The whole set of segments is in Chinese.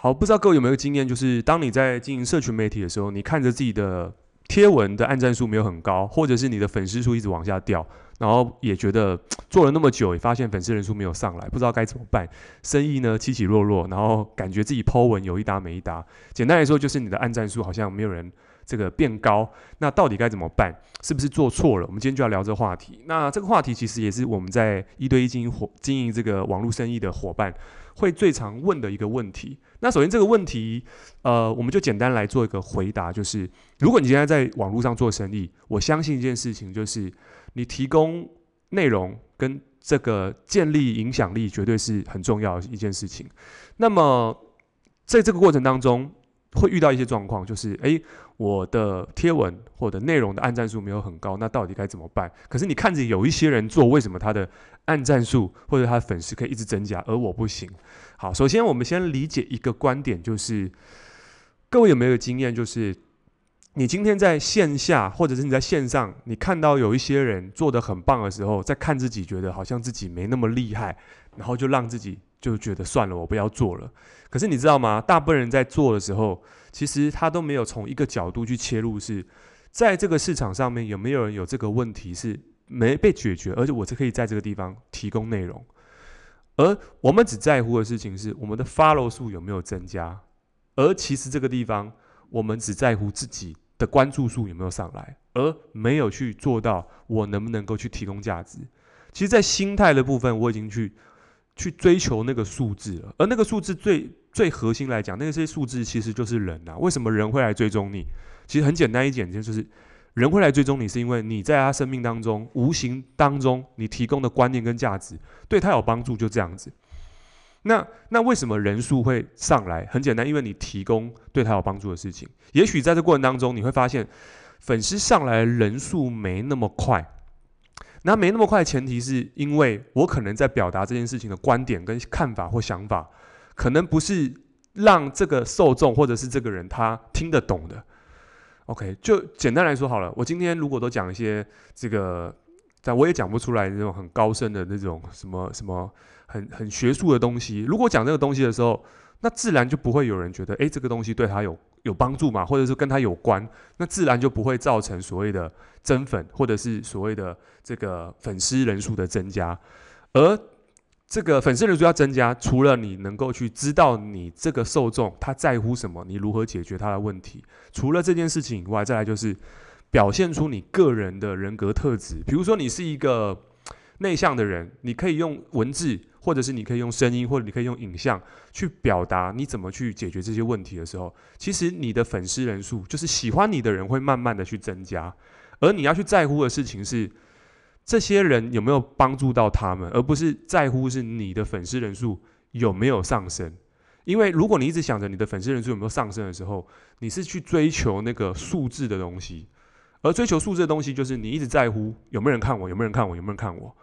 好，不知道各位有没有经验，就是当你在经营社群媒体的时候，你看着自己的贴文的按赞数没有很高，或者是你的粉丝数一直往下掉，然后也觉得做了那么久，也发现粉丝人数没有上来，不知道该怎么办，生意呢起起落落，然后感觉自己 po 文有一搭没一搭。简单来说，就是你的按赞数好像没有人这个变高，那到底该怎么办？是不是做错了？我们今天就要聊这话题。那这个话题其实也是我们在一对一经营伙经营这个网络生意的伙伴会最常问的一个问题。那首先这个问题，呃，我们就简单来做一个回答，就是如果你现在在网络上做生意，我相信一件事情，就是你提供内容跟这个建立影响力，绝对是很重要的一件事情。那么在这个过程当中，会遇到一些状况，就是诶，我的贴文或者内容的按赞数没有很高，那到底该怎么办？可是你看着有一些人做，为什么他的按赞数或者他的粉丝可以一直增加，而我不行？好，首先我们先理解一个观点，就是各位有没有经验，就是你今天在线下或者是你在线上，你看到有一些人做得很棒的时候，在看自己觉得好像自己没那么厉害，然后就让自己就觉得算了，我不要做了。可是你知道吗？大部分人在做的时候，其实他都没有从一个角度去切入，是在这个市场上面有没有人有这个问题是没被解决，而且我是可以在这个地方提供内容。而我们只在乎的事情是我们的 follow 数有没有增加，而其实这个地方我们只在乎自己的关注数有没有上来，而没有去做到我能不能够去提供价值。其实，在心态的部分，我已经去。去追求那个数字了，而那个数字最最核心来讲，那些数字其实就是人呐、为什么人会来追踪你？其实很简单一点，就是人会来追踪你，是因为你在他生命当中，无形当中你提供的观念跟价值对他有帮助，就这样子。那那为什么人数会上来？很简单，因为你提供对他有帮助的事情。也许在这过程当中，你会发现粉丝上来的人数没那么快。那没那么快，前提是因为我可能在表达这件事情的观点跟看法或想法，可能不是让这个受众或者是这个人他听得懂的。OK，就简单来说好了，我今天如果都讲一些这个，但我也讲不出来那种很高深的那种什么什么很很学术的东西。如果讲这个东西的时候，那自然就不会有人觉得，诶，这个东西对他有有帮助嘛，或者是跟他有关，那自然就不会造成所谓的增粉，或者是所谓的这个粉丝人数的增加。而这个粉丝人数要增加，除了你能够去知道你这个受众他在乎什么，你如何解决他的问题，除了这件事情以外，再来就是表现出你个人的人格特质。比如说，你是一个内向的人，你可以用文字。或者是你可以用声音，或者你可以用影像去表达你怎么去解决这些问题的时候，其实你的粉丝人数就是喜欢你的人会慢慢的去增加，而你要去在乎的事情是这些人有没有帮助到他们，而不是在乎是你的粉丝人数有没有上升。因为如果你一直想着你的粉丝人数有没有上升的时候，你是去追求那个数字的东西，而追求数字的东西就是你一直在乎有没有人看我，有没有人看我，有没有人看我。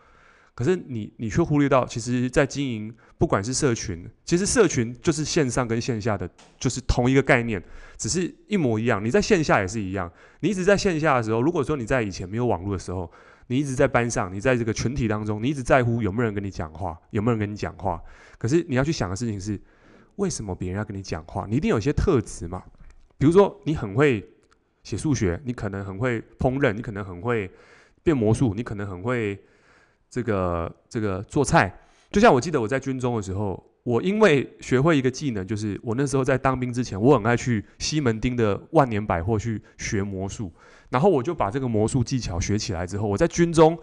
可是你，你却忽略到，其实，在经营不管是社群，其实社群就是线上跟线下的，就是同一个概念，只是一模一样。你在线下也是一样，你一直在线下的时候，如果说你在以前没有网络的时候，你一直在班上，你在这个群体当中，你一直在乎有没有人跟你讲话，有没有人跟你讲话。可是你要去想的事情是，为什么别人要跟你讲话？你一定有一些特质嘛，比如说你很会写数学，你可能很会烹饪，你可能很会变魔术，你可能很会。这个这个做菜，就像我记得我在军中的时候，我因为学会一个技能，就是我那时候在当兵之前，我很爱去西门町的万年百货去学魔术，然后我就把这个魔术技巧学起来之后，我在军中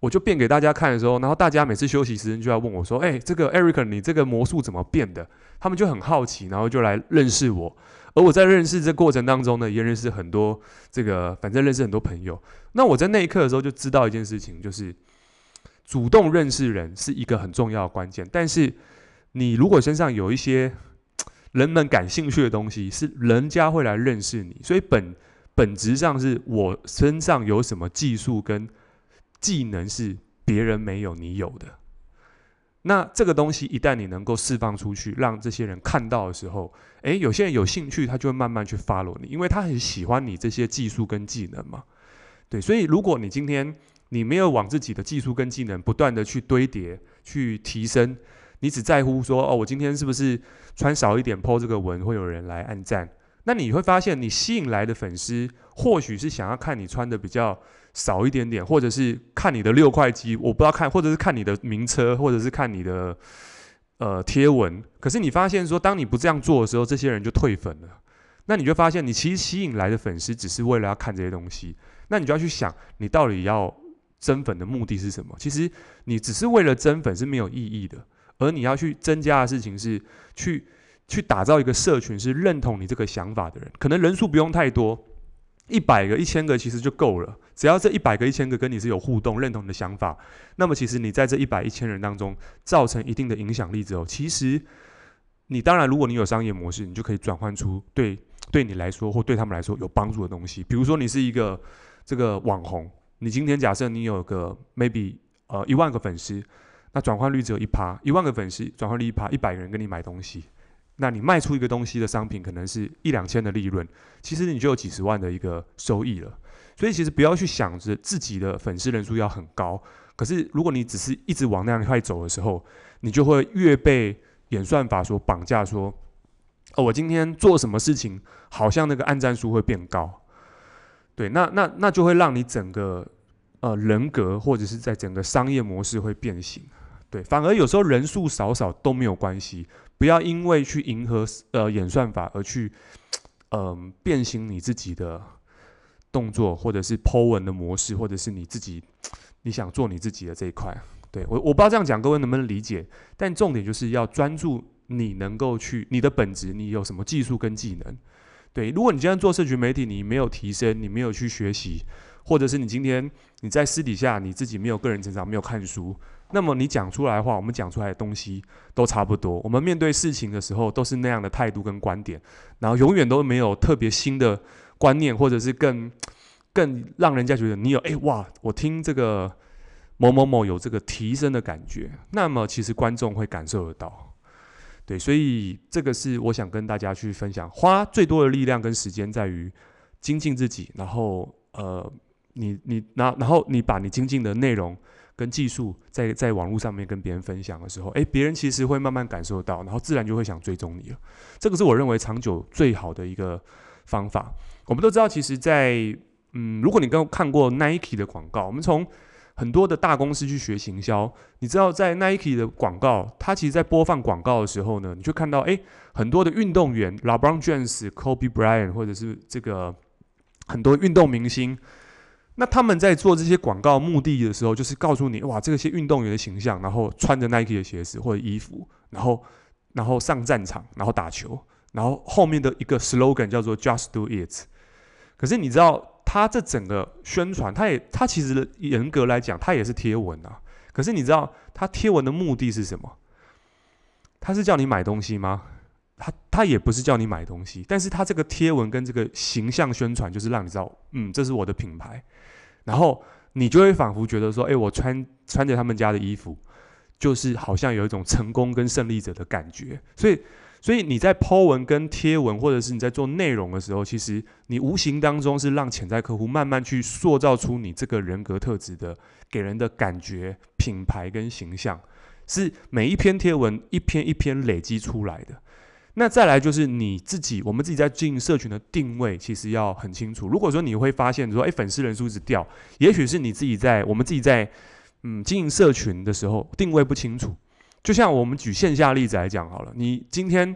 我就变给大家看的时候，然后大家每次休息时间就要问我说：“哎，这个 Eric，你这个魔术怎么变的？”他们就很好奇，然后就来认识我。而我在认识这过程当中呢，也认识很多这个，反正认识很多朋友。那我在那一刻的时候就知道一件事情，就是。主动认识人是一个很重要的关键，但是你如果身上有一些人们感兴趣的东西，是人家会来认识你。所以本本质上是我身上有什么技术跟技能是别人没有你有的。那这个东西一旦你能够释放出去，让这些人看到的时候，诶，有些人有兴趣，他就会慢慢去 follow 你，因为他很喜欢你这些技术跟技能嘛。对，所以如果你今天。你没有往自己的技术跟技能不断的去堆叠、去提升，你只在乎说哦，我今天是不是穿少一点 po 这个文会有人来按赞？那你会发现，你吸引来的粉丝或许是想要看你穿的比较少一点点，或者是看你的六块肌，我不知道看，或者是看你的名车，或者是看你的呃贴文。可是你发现说，当你不这样做的时候，这些人就退粉了。那你就发现，你其实吸引来的粉丝只是为了要看这些东西。那你就要去想，你到底要增粉的目的是什么？其实你只是为了增粉是没有意义的，而你要去增加的事情是去去打造一个社群，是认同你这个想法的人。可能人数不用太多，一百个、一千个其实就够了。只要这一百个、一千个跟你是有互动、认同你的想法，那么其实你在这一百、一千人当中造成一定的影响力之后，其实你当然，如果你有商业模式，你就可以转换出对。对你来说或对他们来说有帮助的东西，比如说你是一个这个网红，你今天假设你有个 maybe 呃一万个粉丝，那转换率只有一趴，一万个粉丝转换率一趴，一百个人跟你买东西，那你卖出一个东西的商品可能是一两千的利润，其实你就有几十万的一个收益了。所以其实不要去想着自己的粉丝人数要很高，可是如果你只是一直往那样一块走的时候，你就会越被演算法所绑架说。哦，我今天做什么事情，好像那个按赞数会变高，对，那那那就会让你整个呃人格或者是在整个商业模式会变形，对，反而有时候人数少少都没有关系，不要因为去迎合呃演算法而去嗯、变形你自己的动作，或者是 Po 文的模式，或者是你自己你想做你自己的这一块，对，我我不知道这样讲各位能不能理解，但重点就是要专注。你能够去你的本质，你有什么技术跟技能？对，如果你今天做社群媒体，你没有提升，你没有去学习，或者是你今天你在私底下你自己没有个人成长，没有看书，那么你讲出来的话，我们讲出来的东西都差不多。我们面对事情的时候都是那样的态度跟观点，然后永远都没有特别新的观念，或者是更更让人家觉得你有哎哇，我听这个某某某有这个提升的感觉，那么其实观众会感受得到。对，所以这个是我想跟大家去分享，花最多的力量跟时间在于精进自己，然后呃，你你然然后你把你精进的内容跟技术在在网络上面跟别人分享的时候，诶，别人其实会慢慢感受到，然后自然就会想追踪你了。这个是我认为长久最好的一个方法。我们都知道，其实在嗯，如果你刚看过 Nike 的广告，我们从很多的大公司去学行销，你知道在 Nike 的广告，它其实在播放广告的时候呢，你就看到诶，很多的运动员，LeBron James、Kobe Bryant，或者是这个很多运动明星，那他们在做这些广告目的的时候，就是告诉你哇，这些运动员的形象，然后穿着 Nike 的鞋子或者衣服，然后然后上战场，然后打球，然后后面的一个 slogan 叫做 Just Do It。可是你知道？他这整个宣传，他也他其实严格来讲，他也是贴文啊。可是你知道他贴文的目的是什么？他是叫你买东西吗？他他也不是叫你买东西，但是他这个贴文跟这个形象宣传，就是让你知道，嗯，这是我的品牌。然后你就会仿佛觉得说，诶，我穿穿着他们家的衣服，就是好像有一种成功跟胜利者的感觉。所以。所以你在 Po 文跟贴文，或者是你在做内容的时候，其实你无形当中是让潜在客户慢慢去塑造出你这个人格特质的给人的感觉、品牌跟形象，是每一篇贴文一篇一篇累积出来的。那再来就是你自己，我们自己在经营社群的定位，其实要很清楚。如果说你会发现说，诶，粉丝人数一直掉，也许是你自己在我们自己在嗯经营社群的时候定位不清楚。就像我们举线下例子来讲好了，你今天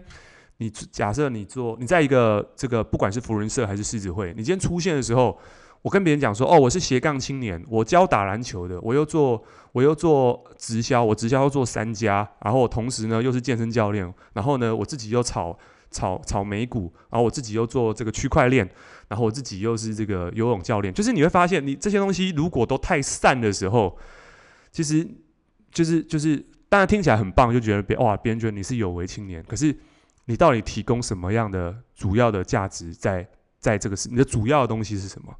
你假设你做你在一个这个不管是福人社还是狮子会，你今天出现的时候，我跟别人讲说，哦，我是斜杠青年，我教打篮球的，我又做我又做直销，我直销又做三家，然后我同时呢又是健身教练，然后呢我自己又炒炒炒美股，然后我自己又做这个区块链，然后我自己又是这个游泳教练，就是你会发现，你这些东西如果都太散的时候，其实就是就是。当然听起来很棒，就觉得别哇，别人觉得你是有为青年。可是你到底提供什么样的主要的价值在在这个是？你的主要的东西是什么？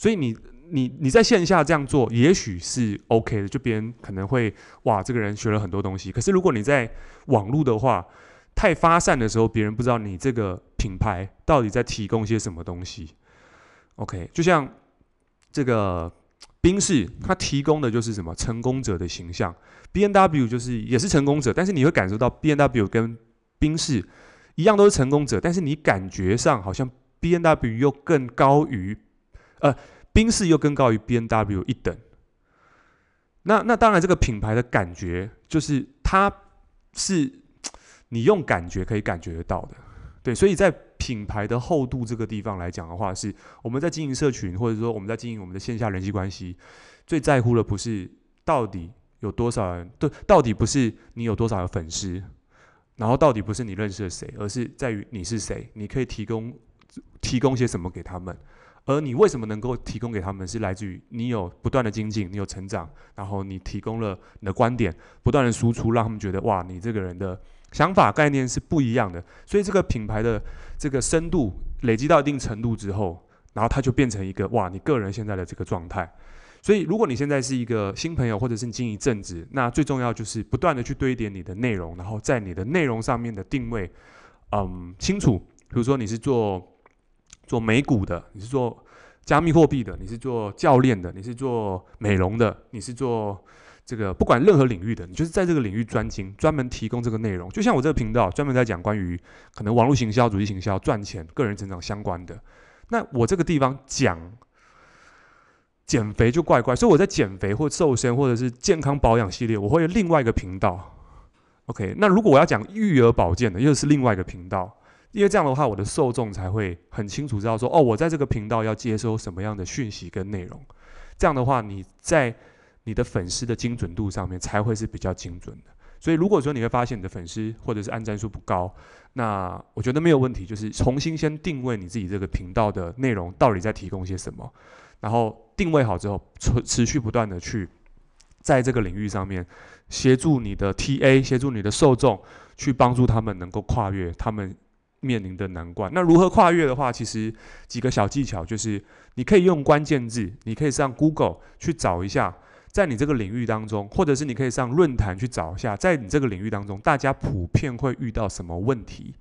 所以你你你在线下这样做，也许是 OK 的，就别人可能会哇，这个人学了很多东西。可是如果你在网络的话，太发散的时候，别人不知道你这个品牌到底在提供些什么东西。OK，就像这个宾士它提供的就是什么成功者的形象 B N W 就是也是成功者，但是你会感受到 B N W 跟宾士一样都是成功者，但是你感觉上好像 B N W 又更高于，呃，宾士又更高于 B N W 一等。那那当然，这个品牌的感觉就是它是你用感觉可以感觉得到的，对，所以在品牌的厚度这个地方来讲的话，是我们在经营社群，或者说我们在经营我们的线下人际关系，最在乎的不是到底有多少人，对，到底不是你有多少的粉丝，然后到底不是你认识了谁，而是在于你是谁，你可以提供提供些什么给他们。而你为什么能够提供给他们，是来自于你有不断的精进，你有成长，然后你提供了你的观点，不断的输出，让他们觉得哇，你这个人的想法概念是不一样的。所以这个品牌的这个深度累积到一定程度之后，然后它就变成一个哇，你个人现在的这个状态。所以如果你现在是一个新朋友，或者是你经营一阵子，那最重要就是不断的去堆叠你的内容，然后在你的内容上面的定位，嗯，清楚。比如说你是做。做美股的，你是做加密货币的，你是做教练的，你是做美容的，你是做这个不管任何领域的，你就是在这个领域专精，专门提供这个内容。就像我这个频道专门在讲关于可能网络行销、主题行销、赚钱、个人成长相关的。那我这个地方讲减肥就怪怪，所以我在减肥或瘦身或者是健康保养系列，我会有另外一个频道。OK，那如果我要讲育儿保健的，又是另外一个频道。因为这样的话，我的受众才会很清楚知道说，哦，我在这个频道要接收什么样的讯息跟内容。这样的话，你在你的粉丝的精准度上面才会是比较精准的。所以，如果说你会发现你的粉丝或者是按赞数不高，那我觉得没有问题，就是重新先定位你自己这个频道的内容到底在提供些什么，然后定位好之后，持持续不断的去在这个领域上面协助你的 TA，协助你的受众，去帮助他们能够跨越他们。面临的难关，那如何跨越的话，其实几个小技巧就是，你可以用关键字，你可以上 Google 去找一下，在你这个领域当中，或者是你可以上论坛去找一下，在你这个领域当中，大家普遍会遇到什么问题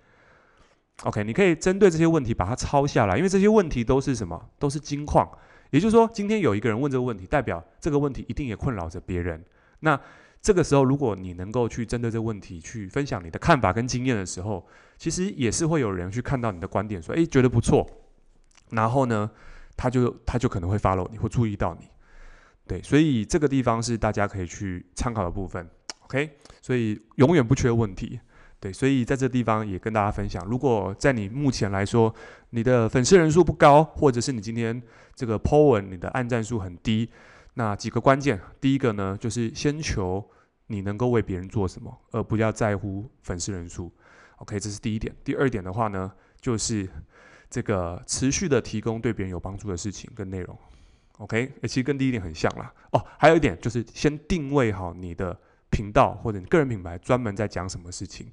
？OK，你可以针对这些问题把它抄下来，因为这些问题都是什么？都是金矿。也就是说，今天有一个人问这个问题，代表这个问题一定也困扰着别人。那这个时候，如果你能够去针对这个问题去分享你的看法跟经验的时候，其实也是会有人去看到你的观点，说，诶，觉得不错，然后呢，他就他就可能会 follow 你，会注意到你，对，所以这个地方是大家可以去参考的部分，OK，所以永远不缺问题，对，所以在这地方也跟大家分享，如果在你目前来说，你的粉丝人数不高，或者是你今天这个 po 文你的按赞数很低。那几个关键，第一个呢，就是先求你能够为别人做什么，而不要在乎粉丝人数。OK，这是第一点。第二点的话呢，就是这个持续的提供对别人有帮助的事情跟内容。OK，其实跟第一点很像啦。哦，还有一点就是先定位好你的频道或者你个人品牌专门在讲什么事情。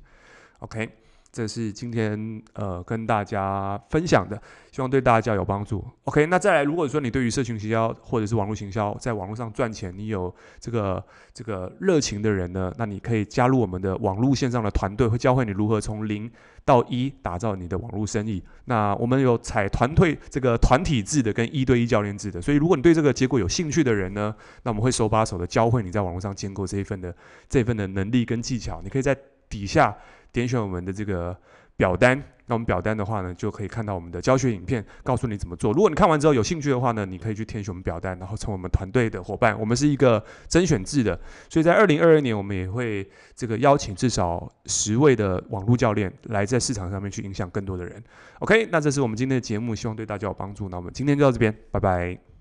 OK。这是今天呃跟大家分享的，希望对大家有帮助。OK，那再来，如果说你对于社群行销或者是网络行销，在网络上赚钱，你有这个这个热情的人呢，那你可以加入我们的网络线上的团队，会教会你如何从零到一打造你的网络生意。那我们有采团队这个团体制的跟一对一教练制的，所以如果你对这个结果有兴趣的人呢，那我们会手把手的教会你在网络上建构这一份的这份的能力跟技巧。你可以在底下。点选我们的这个表单，那我们表单的话呢，就可以看到我们的教学影片，告诉你怎么做。如果你看完之后有兴趣的话呢，你可以去填写我们表单，然后成为我们团队的伙伴。我们是一个甄选制的，所以在二零二二年，我们也会这个邀请至少十位的网络教练来在市场上面去影响更多的人。OK，那这是我们今天的节目，希望对大家有帮助。那我们今天就到这边，拜拜。